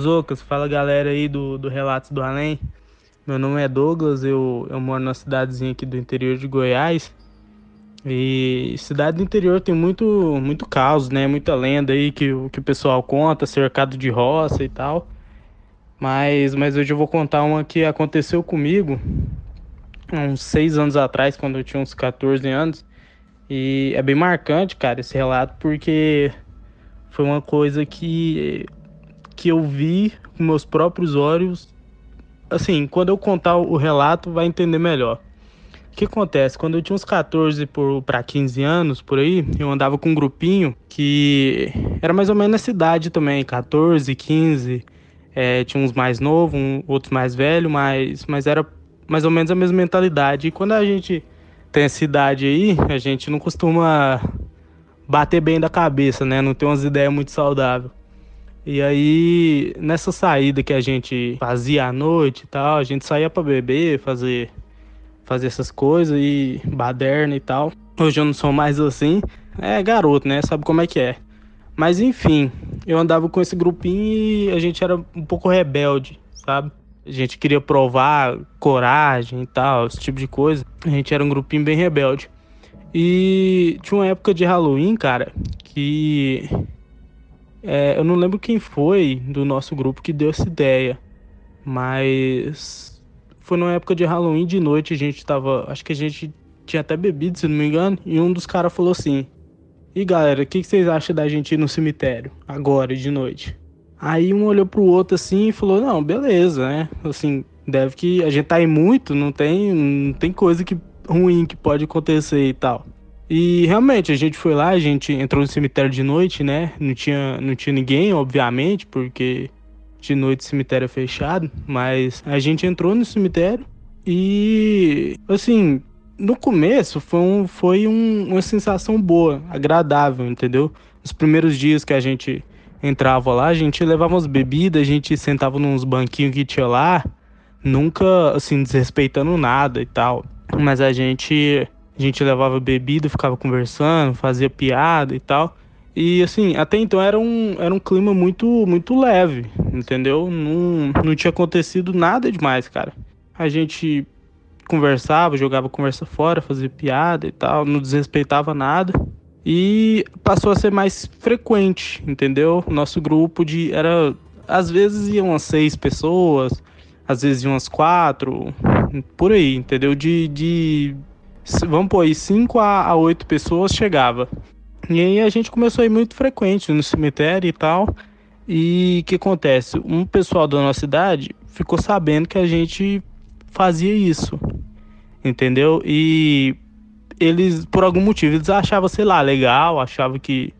Zocas, fala galera aí do, do Relatos do Além. Meu nome é Douglas, eu, eu moro na cidadezinha aqui do interior de Goiás. E cidade do interior tem muito, muito caos, né? Muita lenda aí que, que o pessoal conta, cercado de roça e tal. Mas, mas hoje eu vou contar uma que aconteceu comigo uns seis anos atrás, quando eu tinha uns 14 anos. E é bem marcante, cara, esse relato, porque foi uma coisa que, que eu vi com meus próprios olhos. Assim, quando eu contar o relato, vai entender melhor. O que acontece? Quando eu tinha uns 14 para 15 anos, por aí, eu andava com um grupinho que era mais ou menos nessa idade também, 14, 15. É, tinha uns mais novos, um, outros mais velhos, mas, mas era mais ou menos a mesma mentalidade. E quando a gente tem essa idade aí, a gente não costuma bater bem da cabeça, né? Não tem umas ideias muito saudáveis. E aí, nessa saída que a gente fazia à noite e tal, a gente saía para beber, fazer fazer essas coisas e baderna e tal. Hoje eu não sou mais assim. É garoto, né? Sabe como é que é. Mas enfim, eu andava com esse grupinho e a gente era um pouco rebelde, sabe? A gente queria provar coragem e tal, esse tipo de coisa. A gente era um grupinho bem rebelde. E tinha uma época de Halloween, cara, que é, eu não lembro quem foi do nosso grupo que deu essa ideia, mas foi numa época de Halloween de noite, a gente tava, acho que a gente tinha até bebido, se não me engano, e um dos caras falou assim: "E galera, o que, que vocês acham da gente ir no cemitério agora de noite?" Aí um olhou pro outro assim e falou: "Não, beleza, né? Assim, deve que a gente tá aí muito, não tem, não tem coisa que ruim que pode acontecer e tal." E realmente a gente foi lá, a gente entrou no cemitério de noite, né? Não tinha, não tinha ninguém, obviamente, porque de noite o cemitério é fechado, mas a gente entrou no cemitério e assim, no começo foi, um, foi um, uma sensação boa, agradável, entendeu? Os primeiros dias que a gente entrava lá, a gente levava umas bebidas, a gente sentava nos banquinhos que tinha lá, nunca assim desrespeitando nada e tal. Mas a gente a gente levava bebida, ficava conversando, fazia piada e tal. E assim, até então era um, era um clima muito muito leve, entendeu? Não, não tinha acontecido nada demais, cara. A gente conversava, jogava conversa fora, fazia piada e tal, não desrespeitava nada. E passou a ser mais frequente, entendeu? Nosso grupo de era às vezes iam umas seis pessoas, às vezes iam umas quatro, por aí, entendeu? De, de vamos pôr aí, cinco a, a oito pessoas chegava. E aí a gente começou a ir muito frequente no cemitério e tal. E o que acontece? Um pessoal da nossa cidade ficou sabendo que a gente fazia isso. Entendeu? E eles, por algum motivo, eles achavam, sei lá, legal, achavam que,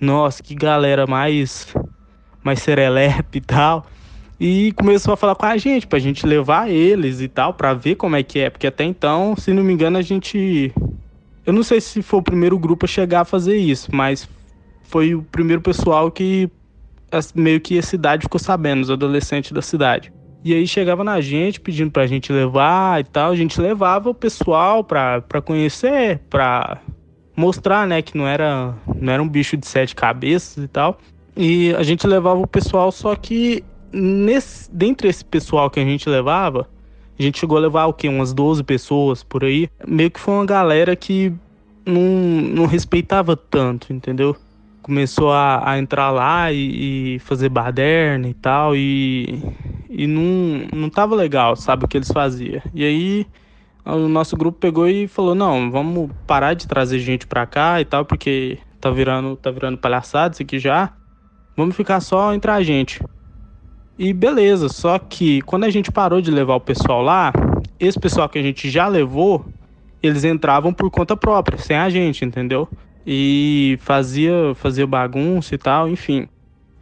nossa, que galera mais, mais serelepe e tal. E começou a falar com a gente, pra gente levar eles e tal, pra ver como é que é. Porque até então, se não me engano, a gente. Eu não sei se foi o primeiro grupo a chegar a fazer isso, mas foi o primeiro pessoal que meio que a cidade ficou sabendo, os adolescentes da cidade. E aí chegava na gente pedindo pra gente levar e tal, a gente levava o pessoal pra, pra conhecer, pra mostrar, né, que não era, não era um bicho de sete cabeças e tal. E a gente levava o pessoal, só que nesse, dentre esse pessoal que a gente levava, a gente chegou a levar o quê? Umas 12 pessoas por aí. Meio que foi uma galera que não, não respeitava tanto, entendeu? Começou a, a entrar lá e, e, fazer baderna e tal. E, e não, não tava legal, sabe, o que eles faziam. E aí o nosso grupo pegou e falou: "Não, vamos parar de trazer gente pra cá e tal, porque tá virando, tá virando palhaçada isso aqui já. Vamos ficar só entre a gente". E beleza, só que quando a gente parou de levar o pessoal lá, esse pessoal que a gente já levou, eles entravam por conta própria, sem a gente, entendeu? E fazia, fazia bagunça e tal, enfim.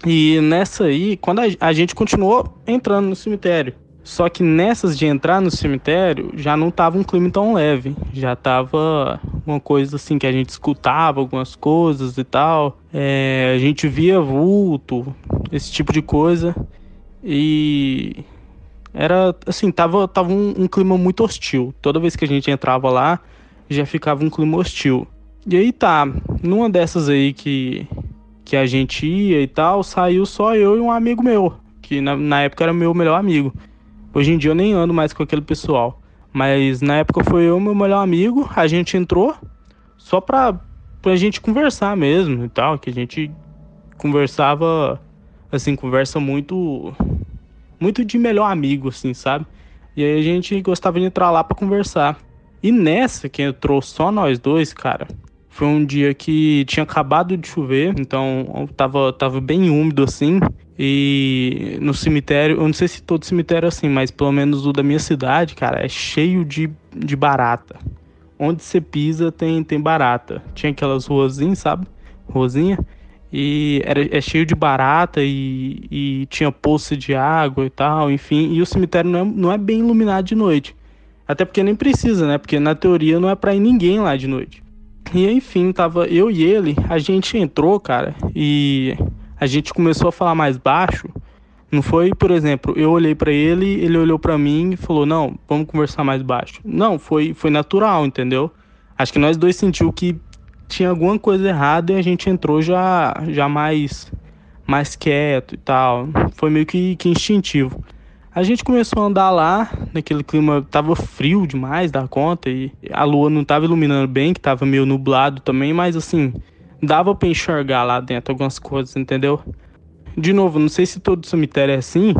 E nessa aí, quando a, a gente continuou entrando no cemitério, só que nessas de entrar no cemitério, já não tava um clima tão leve. Já tava uma coisa assim que a gente escutava algumas coisas e tal. É, a gente via vulto, esse tipo de coisa. E era assim, tava, tava um, um clima muito hostil. Toda vez que a gente entrava lá, já ficava um clima hostil. E aí tá, numa dessas aí que, que a gente ia e tal, saiu só eu e um amigo meu, que na, na época era meu melhor amigo. Hoje em dia eu nem ando mais com aquele pessoal. Mas na época foi eu meu melhor amigo, a gente entrou só pra, pra gente conversar mesmo e tal, que a gente conversava, assim, conversa muito, muito de melhor amigo, assim, sabe? E aí a gente gostava de entrar lá para conversar. E nessa que entrou só nós dois, cara, foi um dia que tinha acabado de chover, então tava, tava bem úmido assim. E no cemitério, eu não sei se todo cemitério é assim, mas pelo menos o da minha cidade, cara, é cheio de, de barata. Onde você pisa tem, tem barata. Tinha aquelas ruazinhas, sabe? Ruazinha. E era, é cheio de barata e, e tinha poça de água e tal, enfim. E o cemitério não é, não é bem iluminado de noite. Até porque nem precisa, né? Porque na teoria não é pra ir ninguém lá de noite. E enfim, tava eu e ele, a gente entrou, cara, e a gente começou a falar mais baixo. Não foi, por exemplo, eu olhei para ele, ele olhou para mim e falou: "Não, vamos conversar mais baixo". Não, foi foi natural, entendeu? Acho que nós dois sentiu que tinha alguma coisa errada e a gente entrou já já mais mais quieto e tal. Foi meio que, que instintivo. A gente começou a andar lá, naquele clima tava frio demais da conta e a lua não tava iluminando bem, que tava meio nublado também, mas assim, dava para enxergar lá dentro algumas coisas, entendeu? De novo, não sei se todo cemitério é assim,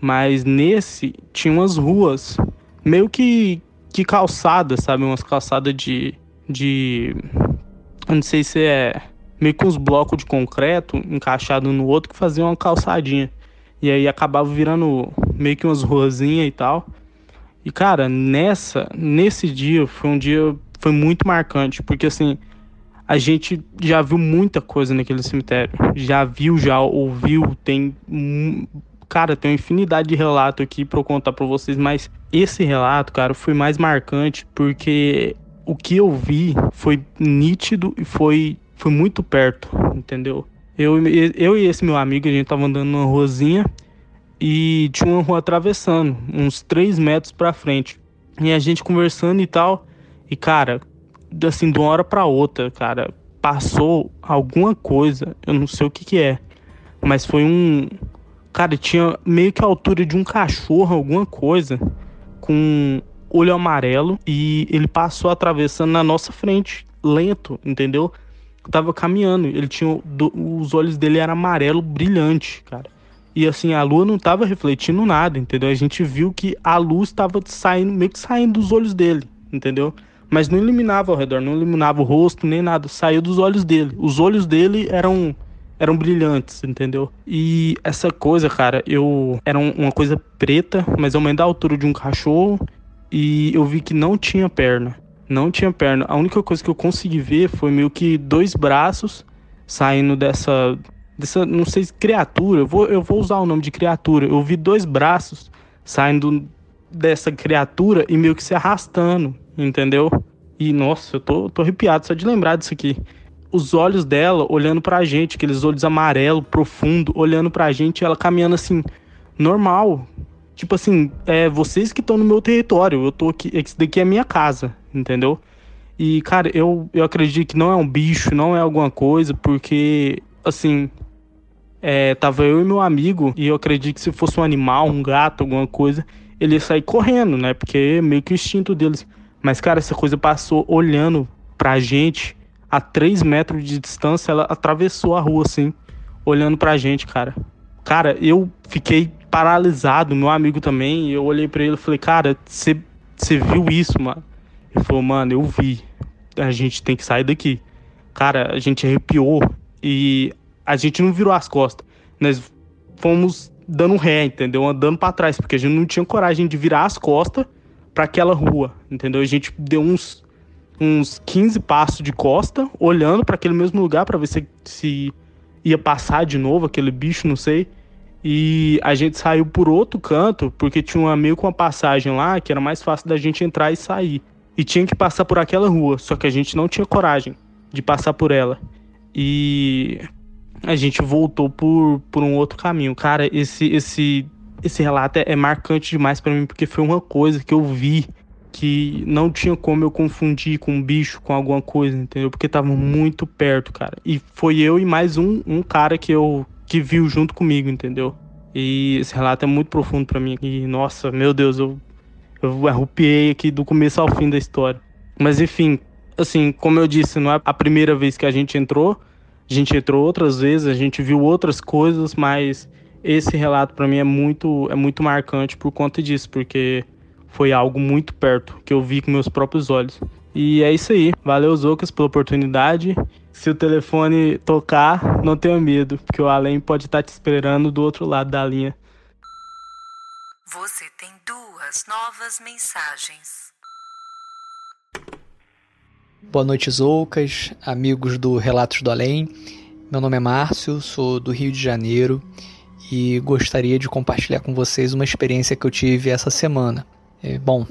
mas nesse tinha umas ruas meio que que calçadas, sabe, umas calçadas de de eu não sei se é meio que uns blocos de concreto encaixado no outro que faziam uma calçadinha. E aí acabava virando meio que umas ruazinhas e tal. E cara, nessa, nesse dia foi um dia foi muito marcante, porque assim, a gente já viu muita coisa naquele cemitério. Já viu, já ouviu, tem. Cara, tem uma infinidade de relatos aqui para eu contar para vocês, mas esse relato, cara, foi mais marcante porque o que eu vi foi nítido e foi, foi muito perto, entendeu? Eu, eu e esse meu amigo, a gente tava andando numa ruazinha e tinha uma rua atravessando, uns 3 metros pra frente. E a gente conversando e tal. E, cara, assim, de uma hora para outra, cara, passou alguma coisa, eu não sei o que que é, mas foi um, cara, tinha meio que a altura de um cachorro, alguma coisa, com olho amarelo e ele passou atravessando na nossa frente, lento, entendeu? Tava caminhando, ele tinha os olhos dele eram amarelo brilhante, cara. E assim, a lua não tava refletindo nada, entendeu? A gente viu que a luz estava saindo, meio que saindo dos olhos dele, entendeu? mas não iluminava ao redor, não iluminava o rosto nem nada, saiu dos olhos dele. Os olhos dele eram eram brilhantes, entendeu? E essa coisa, cara, eu era uma coisa preta, mas ao menos da altura de um cachorro, e eu vi que não tinha perna. Não tinha perna. A única coisa que eu consegui ver foi meio que dois braços saindo dessa dessa, não sei, criatura. Eu vou eu vou usar o nome de criatura. Eu vi dois braços saindo dessa criatura e meio que se arrastando entendeu? E nossa, eu tô, tô arrepiado só de lembrar disso aqui. Os olhos dela olhando pra gente, aqueles olhos amarelo, profundo, olhando pra gente, ela caminhando assim, normal. Tipo assim, é vocês que estão no meu território, eu tô aqui, esse daqui é minha casa, entendeu? E, cara, eu, eu acredito que não é um bicho, não é alguma coisa, porque, assim, é, tava eu e meu amigo, e eu acredito que se fosse um animal, um gato, alguma coisa, ele ia sair correndo, né? Porque é meio que o instinto deles. Mas, cara, essa coisa passou olhando pra gente a 3 metros de distância, ela atravessou a rua assim, olhando pra gente, cara. Cara, eu fiquei paralisado, meu amigo também. Eu olhei para ele e falei, cara, você viu isso, mano? Ele falou, mano, eu vi. A gente tem que sair daqui. Cara, a gente arrepiou e a gente não virou as costas. Nós fomos dando ré, entendeu? Andando para trás, porque a gente não tinha coragem de virar as costas para aquela rua, entendeu? A gente deu uns uns 15 passos de costa, olhando para aquele mesmo lugar para ver se, se ia passar de novo aquele bicho, não sei. E a gente saiu por outro canto, porque tinha uma, meio com uma passagem lá que era mais fácil da gente entrar e sair. E tinha que passar por aquela rua, só que a gente não tinha coragem de passar por ela. E a gente voltou por, por um outro caminho. Cara, esse esse esse relato é, é marcante demais para mim porque foi uma coisa que eu vi que não tinha como eu confundir com um bicho, com alguma coisa, entendeu? Porque tava muito perto, cara. E foi eu e mais um, um cara que eu que viu junto comigo, entendeu? E esse relato é muito profundo para mim. E nossa, meu Deus, eu eu arrupiei aqui do começo ao fim da história. Mas enfim, assim, como eu disse, não é a primeira vez que a gente entrou. A gente entrou outras vezes, a gente viu outras coisas, mas esse relato para mim é muito é muito marcante por conta disso, porque foi algo muito perto, que eu vi com meus próprios olhos. E é isso aí. Valeu, Zocas, pela oportunidade. Se o telefone tocar, não tenha medo, porque o além pode estar te esperando do outro lado da linha. Você tem duas novas mensagens. Boa noite, Zoucas, amigos do Relatos do Além. Meu nome é Márcio, sou do Rio de Janeiro e gostaria de compartilhar com vocês uma experiência que eu tive essa semana. É, bom,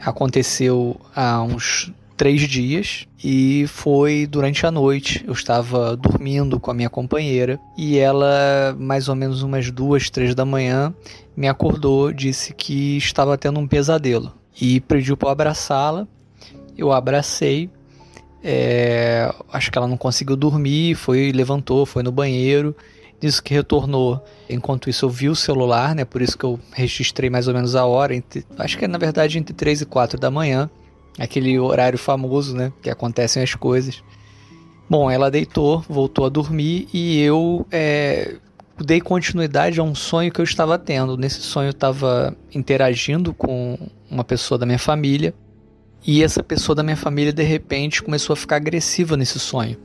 aconteceu há uns três dias e foi durante a noite. Eu estava dormindo com a minha companheira e ela, mais ou menos umas duas, três da manhã, me acordou, disse que estava tendo um pesadelo e pediu para abraçá-la. Eu abracei. É, acho que ela não conseguiu dormir, foi levantou, foi no banheiro Disse que retornou. Enquanto isso, eu vi o celular, né? Por isso que eu registrei mais ou menos a hora. Entre, acho que é na verdade entre 3 e 4 da manhã. Aquele horário famoso, né? Que acontecem as coisas. Bom, ela deitou, voltou a dormir e eu é, dei continuidade a um sonho que eu estava tendo. Nesse sonho eu estava interagindo com uma pessoa da minha família e essa pessoa da minha família de repente começou a ficar agressiva nesse sonho.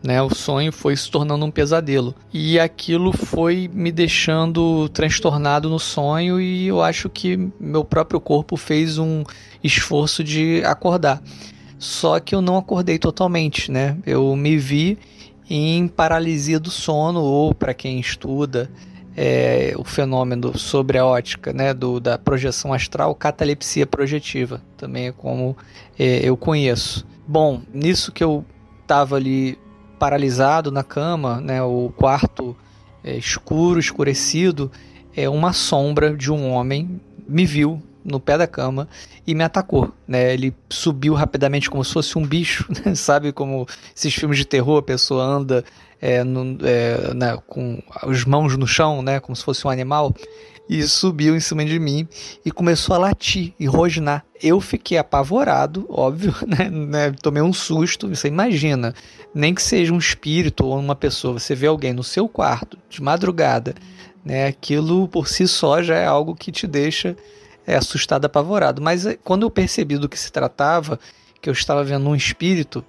Né, o sonho foi se tornando um pesadelo. E aquilo foi me deixando transtornado no sonho, e eu acho que meu próprio corpo fez um esforço de acordar. Só que eu não acordei totalmente, né? Eu me vi em paralisia do sono, ou para quem estuda é, o fenômeno sobre a ótica, né, do, da projeção astral, catalepsia projetiva, também é como é, eu conheço. Bom, nisso que eu estava ali paralisado na cama, né, o quarto é, escuro, escurecido, é uma sombra de um homem me viu no pé da cama e me atacou. Né? Ele subiu rapidamente como se fosse um bicho, né? sabe como esses filmes de terror, a pessoa anda é, no, é, né, com as mãos no chão, né, como se fosse um animal e subiu em cima de mim e começou a latir e rosnar. Eu fiquei apavorado, óbvio, né? né? Tomei um susto. Você imagina, nem que seja um espírito ou uma pessoa, você vê alguém no seu quarto de madrugada, né? Aquilo por si só já é algo que te deixa é, assustado, apavorado. Mas eh, quando eu percebi do que se tratava, que eu estava vendo um espírito,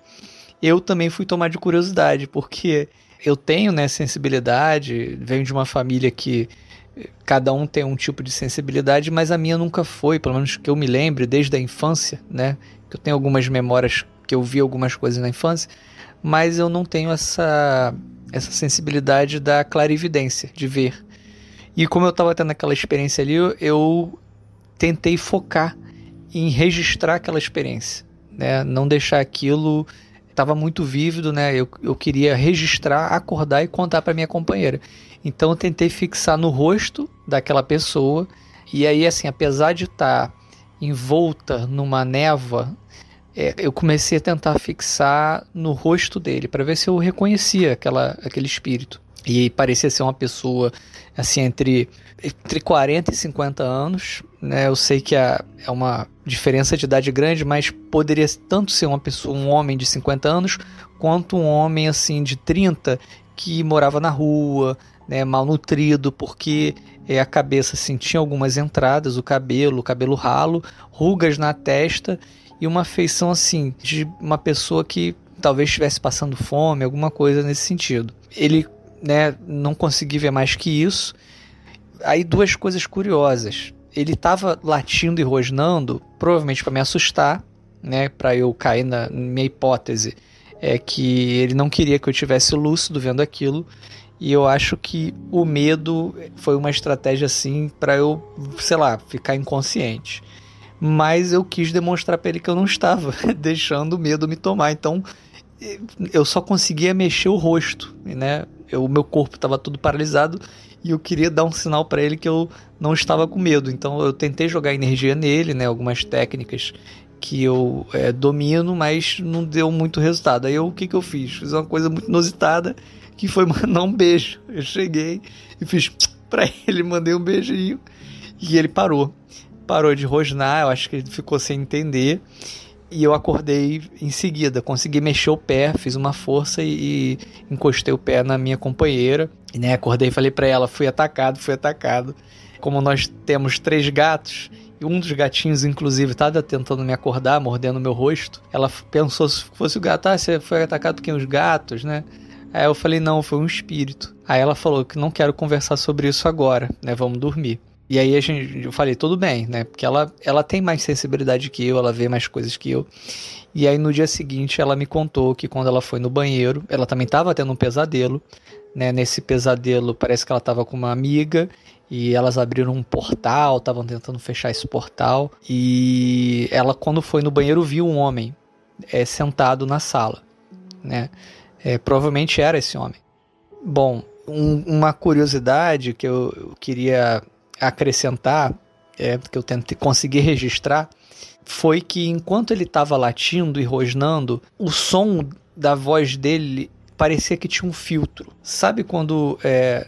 eu também fui tomar de curiosidade, porque eu tenho né, sensibilidade, venho de uma família que cada um tem um tipo de sensibilidade, mas a minha nunca foi, pelo menos que eu me lembre, desde a infância, né? Que eu tenho algumas memórias que eu vi algumas coisas na infância, mas eu não tenho essa essa sensibilidade da clarividência, de ver. E como eu estava tendo aquela experiência ali, eu, tentei focar em registrar aquela experiência, né? Não deixar aquilo estava muito vívido, né? Eu, eu queria registrar, acordar e contar para minha companheira. Então eu tentei fixar no rosto daquela pessoa. E aí, assim, apesar de estar tá envolta numa névoa, é, eu comecei a tentar fixar no rosto dele para ver se eu reconhecia aquela, aquele espírito. E parecia ser uma pessoa assim entre, entre 40 e 50 anos. Né? Eu sei que é, é uma diferença de idade grande, mas poderia tanto ser uma pessoa, um homem de 50 anos, quanto um homem assim de 30 que morava na rua, né, malnutrido, porque é, a cabeça assim, tinha algumas entradas, o cabelo, o cabelo ralo, rugas na testa e uma feição assim de uma pessoa que talvez estivesse passando fome, alguma coisa nesse sentido. Ele né, não consegui ver mais que isso. Aí duas coisas curiosas. Ele estava latindo e rosnando, provavelmente para me assustar, né, para eu cair na minha hipótese é que ele não queria que eu tivesse lúcido vendo aquilo. E eu acho que o medo foi uma estratégia assim para eu, sei lá, ficar inconsciente. Mas eu quis demonstrar para ele que eu não estava deixando o medo me tomar. Então eu só conseguia mexer o rosto, né? O meu corpo estava todo paralisado e eu queria dar um sinal para ele que eu não estava com medo. Então eu tentei jogar energia nele, né? Algumas técnicas que eu é, domino, mas não deu muito resultado. Aí eu, o que, que eu fiz? Fiz uma coisa muito inusitada, que foi mandar um beijo. Eu cheguei e fiz para ele, mandei um beijinho e ele parou. Parou de rosnar, eu acho que ele ficou sem entender. E eu acordei em seguida, consegui mexer o pé, fiz uma força e, e encostei o pé na minha companheira. E, né, acordei e falei para ela: fui atacado, fui atacado. Como nós temos três gatos, e um dos gatinhos, inclusive, estava tentando me acordar, mordendo meu rosto. Ela pensou se fosse o gato, ah, você foi atacado porque os gatos, né? Aí eu falei, não, foi um espírito. Aí ela falou que não quero conversar sobre isso agora, né? Vamos dormir. E aí a gente, eu falei, tudo bem, né? Porque ela, ela tem mais sensibilidade que eu, ela vê mais coisas que eu. E aí no dia seguinte ela me contou que quando ela foi no banheiro, ela também estava tendo um pesadelo. Né? Nesse pesadelo parece que ela estava com uma amiga e elas abriram um portal, estavam tentando fechar esse portal e ela quando foi no banheiro viu um homem é, sentado na sala, né? É, provavelmente era esse homem. Bom, um, uma curiosidade que eu, eu queria acrescentar, é, que eu tentei conseguir registrar, foi que enquanto ele estava latindo e rosnando, o som da voz dele parecia que tinha um filtro. Sabe quando é,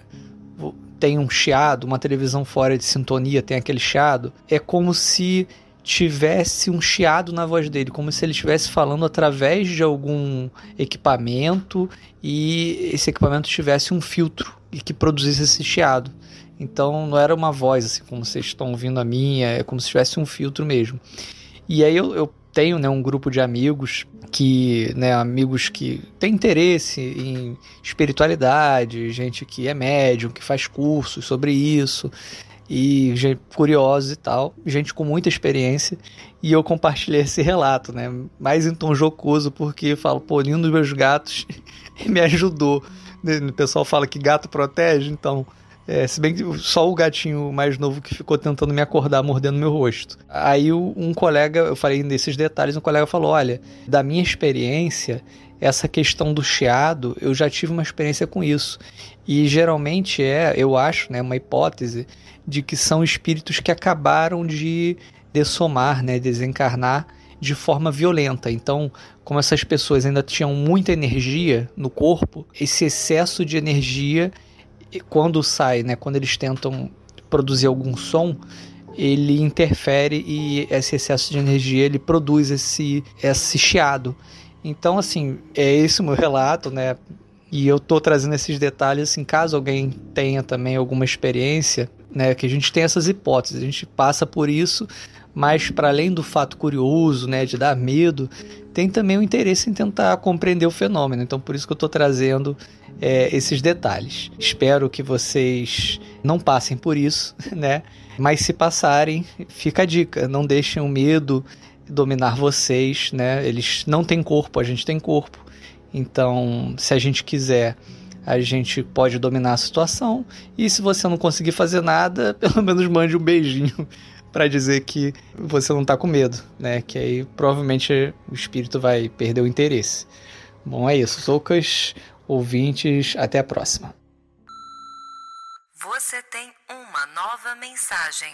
tem um chiado, uma televisão fora de sintonia tem aquele chiado, é como se tivesse um chiado na voz dele, como se ele estivesse falando através de algum equipamento e esse equipamento tivesse um filtro e que produzisse esse chiado. Então não era uma voz assim como vocês estão ouvindo a minha, é como se tivesse um filtro mesmo. E aí eu, eu tenho né, um grupo de amigos que, né, amigos que têm interesse em espiritualidade, gente que é médium, que faz cursos sobre isso, e gente curiosos e tal, gente com muita experiência, e eu compartilhei esse relato, né, mais em tom jocoso, porque falo, pô, nenhum dos meus gatos me ajudou. O pessoal fala que gato protege, então é, se bem que só o gatinho mais novo que ficou tentando me acordar, mordendo meu rosto. Aí um colega, eu falei desses detalhes, um colega falou: Olha, da minha experiência, essa questão do chiado, eu já tive uma experiência com isso. E geralmente é, eu acho, né, uma hipótese de que são espíritos que acabaram de dessomar, né, desencarnar de forma violenta. Então, como essas pessoas ainda tinham muita energia no corpo, esse excesso de energia quando sai, né, quando eles tentam produzir algum som, ele interfere e esse excesso de energia ele produz esse, esse chiado. Então, assim, é esse o meu relato, né? E eu tô trazendo esses detalhes, assim, caso alguém tenha também alguma experiência, né? Que a gente tem essas hipóteses, a gente passa por isso, mas para além do fato curioso, né, de dar medo, tem também o interesse em tentar compreender o fenômeno. Então, por isso que eu estou trazendo é, esses detalhes. Espero que vocês não passem por isso, né? Mas se passarem, fica a dica: não deixem o medo dominar vocês, né? Eles não têm corpo, a gente tem corpo. Então, se a gente quiser, a gente pode dominar a situação. E se você não conseguir fazer nada, pelo menos mande um beijinho para dizer que você não tá com medo, né? Que aí provavelmente o espírito vai perder o interesse. Bom, é isso. Soucas, ouvintes, até a próxima. Você tem uma nova mensagem.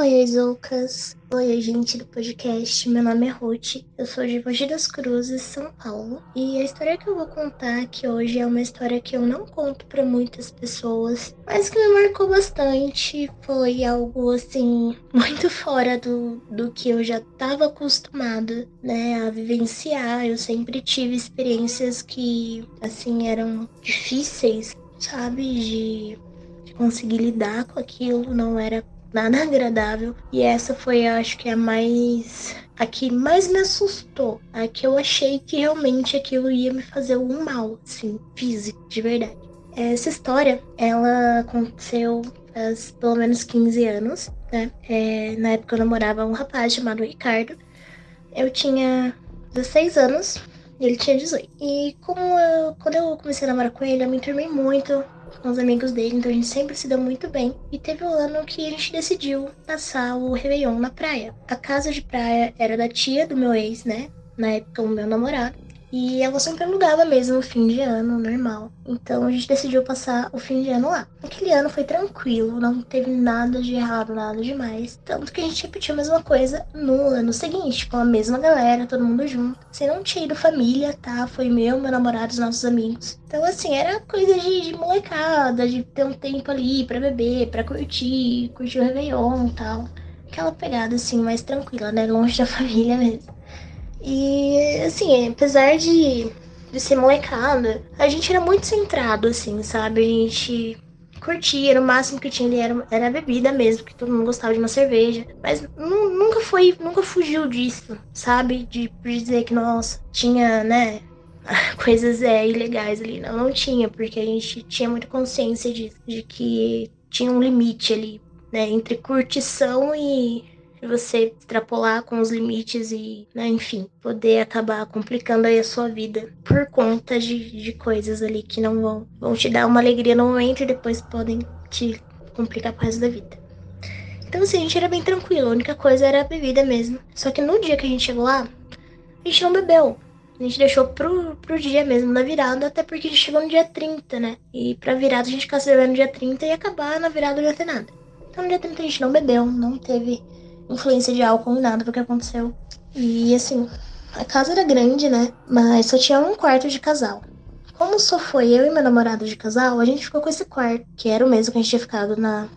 Oi, Zoucas. Oi, gente do podcast. Meu nome é Ruth. Eu sou de Mogi das Cruzes, São Paulo. E a história que eu vou contar aqui hoje é uma história que eu não conto para muitas pessoas, mas que me marcou bastante. Foi algo assim muito fora do, do que eu já estava acostumada, né, a vivenciar. Eu sempre tive experiências que assim eram difíceis, sabe, de, de conseguir lidar com aquilo. Não era nada agradável. E essa foi, acho que, a mais. A que mais me assustou. A que eu achei que realmente aquilo ia me fazer um mal, assim, físico, de verdade. Essa história, ela aconteceu faz pelo menos 15 anos, né? É, na época eu namorava um rapaz chamado Ricardo. Eu tinha 16 anos ele tinha 18. E como eu, quando eu comecei a namorar com ele, eu me enturmei muito com os amigos dele, então a gente sempre se deu muito bem. E teve um ano que a gente decidiu passar o Réveillon na praia. A casa de praia era da tia do meu ex, né? Na época, o meu namorado. E ela sempre alugava mesmo no fim de ano, normal. Então a gente decidiu passar o fim de ano lá. Aquele ano foi tranquilo, não teve nada de errado, nada demais. Tanto que a gente repetiu a mesma coisa no ano seguinte, com a mesma galera, todo mundo junto. Você não tinha ido família, tá? Foi meu, meu namorado, os nossos amigos. Então, assim, era coisa de, de molecada, de ter um tempo ali pra beber, pra curtir, curtir o Réveillon e tal. Aquela pegada, assim, mais tranquila, né? Longe da família mesmo. E, assim, apesar de, de ser molecada, a gente era muito centrado, assim, sabe? A gente curtia, era o máximo que tinha ali era, era a bebida mesmo, que todo mundo gostava de uma cerveja. Mas nunca foi, nunca fugiu disso, sabe? De, de dizer que, nossa, tinha, né, coisas é, ilegais ali. Não, não tinha, porque a gente tinha muita consciência disso, de que tinha um limite ali, né, entre curtição e de você extrapolar com os limites e, né, enfim, poder acabar complicando aí a sua vida por conta de, de coisas ali que não vão, vão te dar uma alegria no momento e depois podem te complicar pro resto da vida. Então, assim, a gente era bem tranquilo, a única coisa era a bebida mesmo. Só que no dia que a gente chegou lá, a gente não bebeu. A gente deixou pro, pro dia mesmo, na virada, até porque a gente chegou no dia 30, né? E pra virada a gente ficasse bebendo no dia 30 e acabar na virada não ia ter nada. Então no dia 30 a gente não bebeu, não teve influência de álcool nem nada porque aconteceu. E assim, a casa era grande, né? Mas só tinha um quarto de casal. Como só foi eu e meu namorado de casal, a gente ficou com esse quarto, que era o mesmo que a gente tinha ficado na,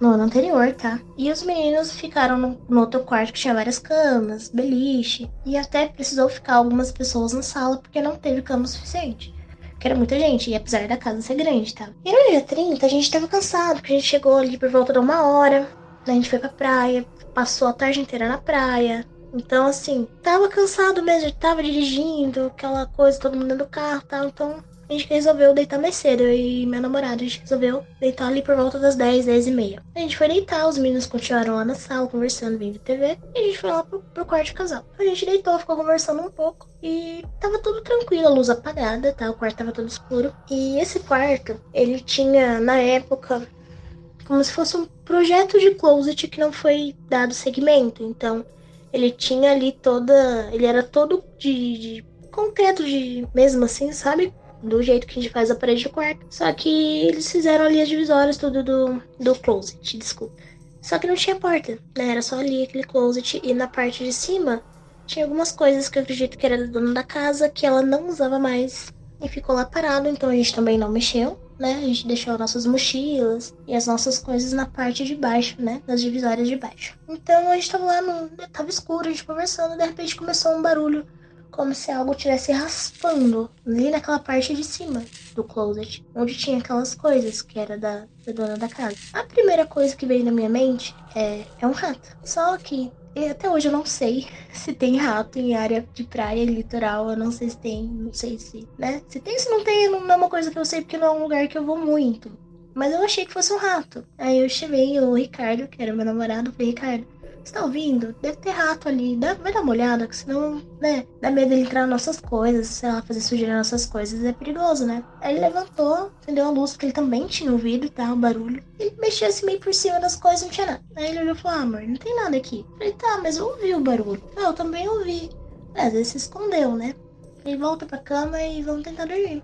no ano anterior, tá? E os meninos ficaram no, no, outro quarto que tinha várias camas, beliche, e até precisou ficar algumas pessoas na sala porque não teve cama suficiente. Que era muita gente, e apesar da casa ser grande, tá? E no dia 30 a gente tava cansado, porque a gente chegou ali por volta de uma hora, a gente foi pra praia, passou a tarde inteira na praia. Então, assim, tava cansado mesmo, tava dirigindo, aquela coisa, todo mundo do carro e tal. Então, a gente resolveu deitar mais cedo. Eu e meu namorado, a gente resolveu deitar ali por volta das 10, 10 e meia. A gente foi deitar, os meninos continuaram lá na sala, conversando, vendo TV. E a gente foi lá pro, pro quarto de casal. A gente deitou, ficou conversando um pouco. E tava tudo tranquilo, a luz apagada, tá? O quarto tava todo escuro. E esse quarto, ele tinha, na época, como se fosse um projeto de closet que não foi dado segmento. Então, ele tinha ali toda. Ele era todo de, de concreto, de mesmo assim, sabe? Do jeito que a gente faz a parede do quarto. Só que eles fizeram ali as divisórias tudo do, do closet, desculpa. Só que não tinha porta, né? Era só ali aquele closet. E na parte de cima tinha algumas coisas que eu acredito que era do dono da casa que ela não usava mais e ficou lá parado. Então a gente também não mexeu né? A gente deixou nossas mochilas e as nossas coisas na parte de baixo, né? Nas divisórias de baixo. Então a gente tava lá no. Tava escuro, a gente conversando, e de repente começou um barulho como se algo estivesse raspando ali naquela parte de cima do closet, onde tinha aquelas coisas que era da, da dona da casa. A primeira coisa que veio na minha mente é, é um rato. Só que e até hoje eu não sei se tem rato em área de praia, litoral. Eu não sei se tem, não sei se, né? Se tem, se não tem, não é uma coisa que eu sei porque não é um lugar que eu vou muito. Mas eu achei que fosse um rato. Aí eu chamei o Ricardo, que era meu namorado, falei, Ricardo, você tá ouvindo? Deve ter rato ali. Dá, vai dar uma olhada, que senão, né? Dá medo dele entrar nas nossas coisas, sei lá, fazer sujeira nas nossas coisas. É perigoso, né? Aí ele levantou, acendeu a luz, porque ele também tinha ouvido tal, o barulho. Ele mexia assim meio por cima das coisas, não tinha nada. Aí ele olhou e falou: Ah, amor, não tem nada aqui. Eu falei: Tá, mas eu ouvi o barulho. Ah, eu também ouvi. É, às vezes se escondeu, né? Ele volta pra cama e vamos tentar dormir.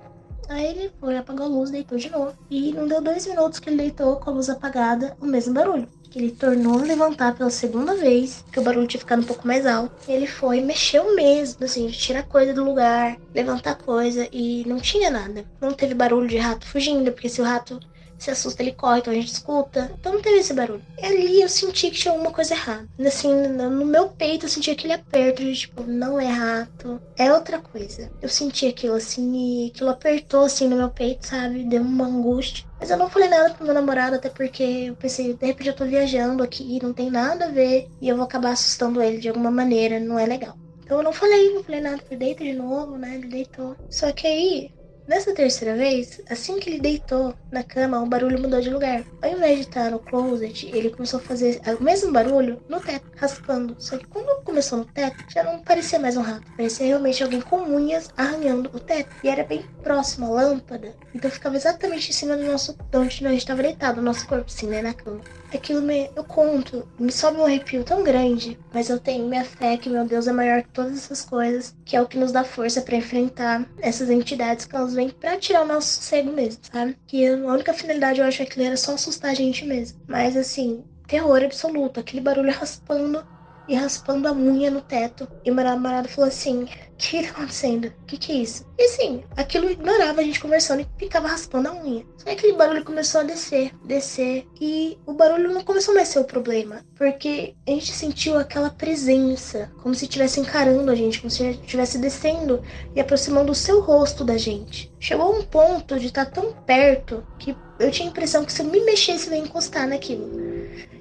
Aí ele foi, apagou a luz, deitou de novo. E não deu dois minutos que ele deitou com a luz apagada, o mesmo barulho ele tornou levantar pela segunda vez, que o barulho tinha ficado um pouco mais alto. Ele foi, mexeu mesmo, assim, de tirar coisa do lugar, levantar coisa e não tinha nada. Não teve barulho de rato fugindo, porque se o rato se assusta, ele corre, então a gente escuta. Então não teve esse barulho. E ali eu senti que tinha alguma coisa errada. Assim, no meu peito eu senti aquele aperto de tipo, não é rato, é outra coisa. Eu senti aquilo assim e aquilo apertou assim no meu peito, sabe? Deu uma angústia. Mas eu não falei nada pro meu namorado, até porque eu pensei, de repente eu tô viajando aqui, não tem nada a ver, e eu vou acabar assustando ele de alguma maneira, não é legal. Então eu não falei, não falei nada, ele deita de novo, né? Ele deitou. Só que aí, Nessa terceira vez, assim que ele deitou na cama, o barulho mudou de lugar. Ao invés de estar no closet, ele começou a fazer o mesmo barulho no teto, raspando. Só que quando começou no teto, já não parecia mais um rato. Parecia realmente alguém com unhas arranhando o teto. E era bem próximo à lâmpada. Então ficava exatamente em cima do nosso. de onde gente estava deitado, o nosso corpo, assim, né, na cama aquilo me. Eu conto, me sobe um arrepio tão grande, mas eu tenho minha fé que meu Deus é maior que todas essas coisas, que é o que nos dá força para enfrentar essas entidades que elas vêm para tirar o nosso sossego mesmo, sabe? Que a única finalidade eu acho que era só assustar a gente mesmo. Mas assim, terror absoluto, aquele barulho raspando e raspando a unha no teto. E meu namorado falou assim: O que tá acontecendo? O que, que é isso? E assim, aquilo ignorava a gente conversando e ficava raspando a unha. Só que aquele barulho começou a descer, descer. E o barulho não começou mais a ser o problema. Porque a gente sentiu aquela presença, como se estivesse encarando a gente, como se estivesse descendo e aproximando o seu rosto da gente. Chegou a um ponto de estar tão perto que eu tinha a impressão que se eu me mexesse, eu ia encostar naquilo.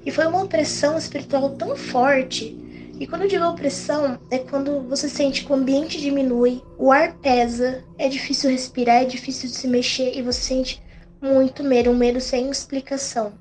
E foi uma opressão espiritual tão forte. E quando eu digo opressão, é quando você sente que o ambiente diminui, o ar pesa, é difícil respirar, é difícil de se mexer e você sente muito medo, um medo sem explicação.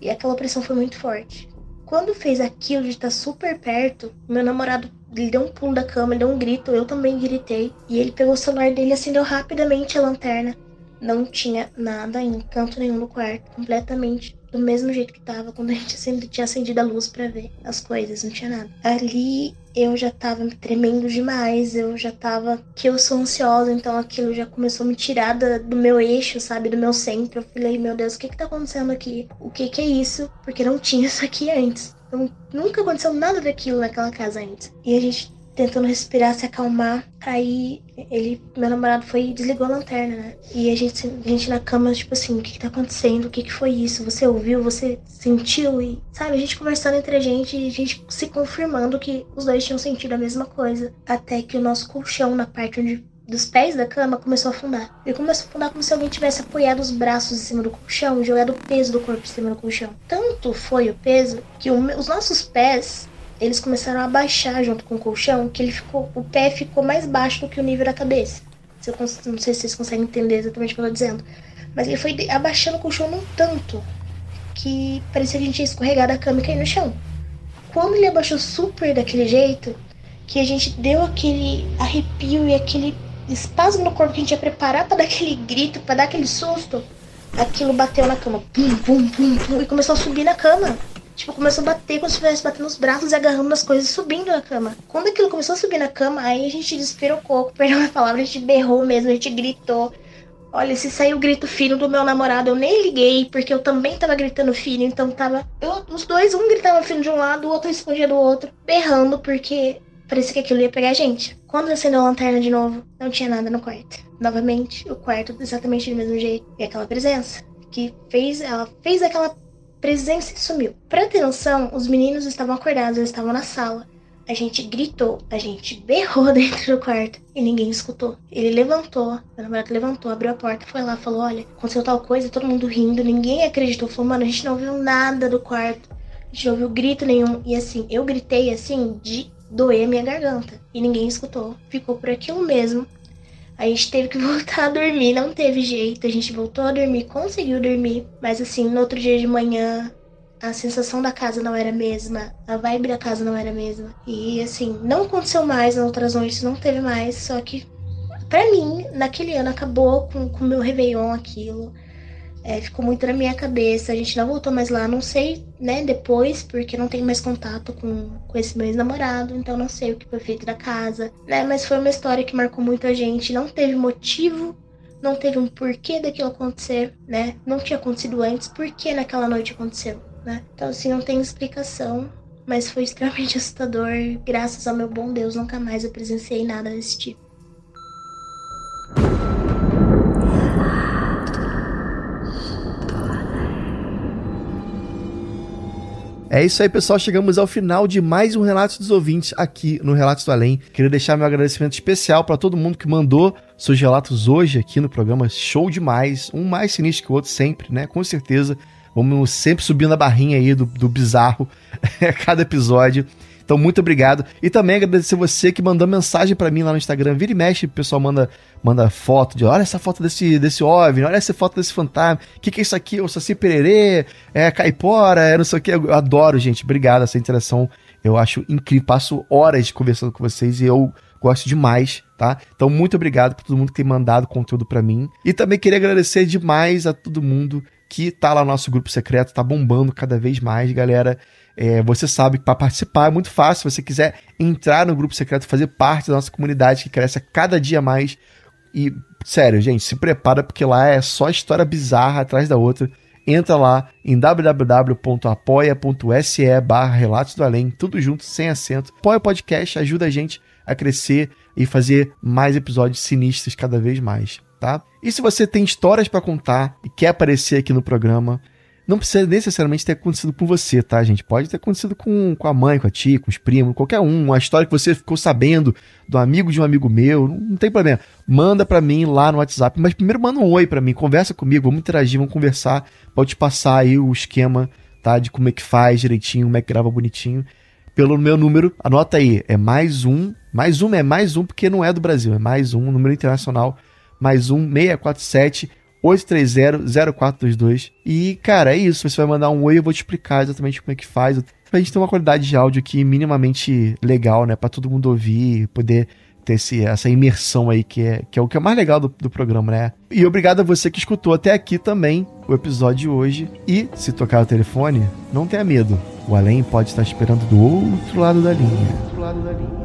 E aquela opressão foi muito forte. Quando fez aquilo de estar super perto, meu namorado ele deu um pulo da cama, ele deu um grito, eu também gritei. E ele pegou o celular dele e acendeu rapidamente a lanterna. Não tinha nada em canto nenhum no quarto, completamente do mesmo jeito que tava quando a gente sempre tinha acendido a luz para ver as coisas, não tinha nada. Ali eu já tava me tremendo demais, eu já tava que eu sou ansiosa, então aquilo já começou a me tirar do meu eixo, sabe, do meu centro. Eu falei, meu Deus, o que que tá acontecendo aqui? O que que é isso? Porque não tinha isso aqui antes. Então, nunca aconteceu nada daquilo naquela casa antes. E a gente tentando respirar, se acalmar. Aí ele, meu namorado foi e desligou a lanterna, né? E a gente, a gente na cama, tipo assim, o que, que tá acontecendo? O que, que foi isso? Você ouviu? Você sentiu? E, sabe, a gente conversando entre a gente e a gente se confirmando que os dois tinham sentido a mesma coisa. Até que o nosso colchão, na parte onde dos pés da cama começou a afundar. Ele começou a afundar como se alguém tivesse apoiado os braços em cima do colchão e jogado o peso do corpo em cima do colchão. Tanto foi o peso que o, os nossos pés eles começaram a baixar junto com o colchão, que ele ficou, o pé ficou mais baixo do que o nível da cabeça. Eu não sei se vocês conseguem entender exatamente o que eu tô dizendo. Mas ele foi abaixando o colchão num tanto que parecia que a gente ia escorregar da cama e cair no chão. Quando ele abaixou super daquele jeito, que a gente deu aquele arrepio e aquele espasmo no corpo que a gente ia preparar para dar aquele grito, para dar aquele susto, aquilo bateu na cama. Pum, pum, pum, pum, e começou a subir na cama. Tipo, começou a bater como se estivesse batendo os braços e agarrando as coisas subindo na cama. Quando aquilo começou a subir na cama, aí a gente despirocou, perdão a palavra, a gente berrou mesmo, a gente gritou. Olha, se saiu o grito fino do meu namorado, eu nem liguei, porque eu também tava gritando fino, então tava. Eu, os dois, um gritava fino de um lado, o outro escondia do outro, berrando, porque parecia que aquilo ia pegar a gente. Quando acendeu a lanterna de novo, não tinha nada no quarto. Novamente, o quarto exatamente do mesmo jeito. E aquela presença que fez, ela fez aquela presença e sumiu. Pra ter noção, os meninos estavam acordados, eles estavam na sala. A gente gritou, a gente berrou dentro do quarto e ninguém escutou. Ele levantou, meu namorado levantou, abriu a porta, foi lá, falou: Olha, aconteceu tal coisa, todo mundo rindo, ninguém acreditou. Falou: Mano, a gente não ouviu nada do quarto, a gente não ouviu grito nenhum. E assim, eu gritei assim de doer minha garganta e ninguém escutou. Ficou por aquilo mesmo. A gente teve que voltar a dormir, não teve jeito. A gente voltou a dormir, conseguiu dormir, mas assim, no outro dia de manhã a sensação da casa não era a mesma, a vibe da casa não era a mesma. E assim, não aconteceu mais nas outras noites, não teve mais, só que para mim, naquele ano acabou com o meu Réveillon aquilo. É, ficou muito na minha cabeça, a gente não voltou mais lá, não sei, né, depois, porque não tenho mais contato com, com esse meu ex-namorado, então não sei o que foi feito da casa, né, mas foi uma história que marcou muito a gente, não teve motivo, não teve um porquê daquilo acontecer, né, não tinha acontecido antes, por que naquela noite aconteceu né? Então, assim, não tem explicação, mas foi extremamente assustador. Graças ao meu bom Deus, nunca mais eu presenciei nada desse tipo. É isso aí, pessoal. Chegamos ao final de mais um Relatos dos Ouvintes aqui no Relatos do Além. Queria deixar meu agradecimento especial para todo mundo que mandou seus relatos hoje aqui no programa. Show demais. Um mais sinistro que o outro sempre, né? Com certeza. Vamos sempre subindo a barrinha aí do, do bizarro a cada episódio. Então, muito obrigado. E também agradecer você que mandou mensagem para mim lá no Instagram. Vira e mexe, o pessoal manda, manda foto de olha essa foto desse, desse OVNI, olha essa foto desse fantasma. O que, que é isso aqui? O Saci Pererê? É caipora? É não sei o que. Eu adoro, gente. Obrigado. Essa interação eu acho incrível. Passo horas conversando com vocês e eu gosto demais, tá? Então, muito obrigado por todo mundo que tem mandado conteúdo para mim. E também queria agradecer demais a todo mundo que tá lá no nosso grupo secreto, tá bombando cada vez mais, galera. É, você sabe que para participar é muito fácil. Se você quiser entrar no grupo secreto, fazer parte da nossa comunidade que cresce a cada dia mais. E, sério, gente, se prepara porque lá é só história bizarra atrás da outra. Entra lá em www.apoia.se barra Relatos do Além, tudo junto, sem acento. Apoia o podcast, ajuda a gente a crescer e fazer mais episódios sinistros cada vez mais tá? E se você tem histórias para contar e quer aparecer aqui no programa, não precisa necessariamente ter acontecido com você, tá, gente? Pode ter acontecido com, com a mãe, com a tia, com os primos, qualquer um. Uma história que você ficou sabendo do amigo de um amigo meu, não, não tem problema. Manda para mim lá no WhatsApp, mas primeiro manda um oi para mim, conversa comigo, vamos interagir, vamos conversar. Pode te passar aí o esquema, tá? De como é que faz direitinho, como é que grava bonitinho. Pelo meu número, anota aí, é mais um. Mais um é mais um porque não é do Brasil, é mais um, número internacional mais um 647 830 0422. E, cara, é isso. Você vai mandar um oi, eu vou te explicar exatamente como é que faz. Pra gente ter uma qualidade de áudio aqui minimamente legal, né? Pra todo mundo ouvir, poder ter esse, essa imersão aí, que é, que é o que é mais legal do, do programa, né? E obrigado a você que escutou até aqui também o episódio de hoje. E, se tocar o telefone, não tenha medo. O além pode estar esperando do outro lado da linha. Do outro lado da linha.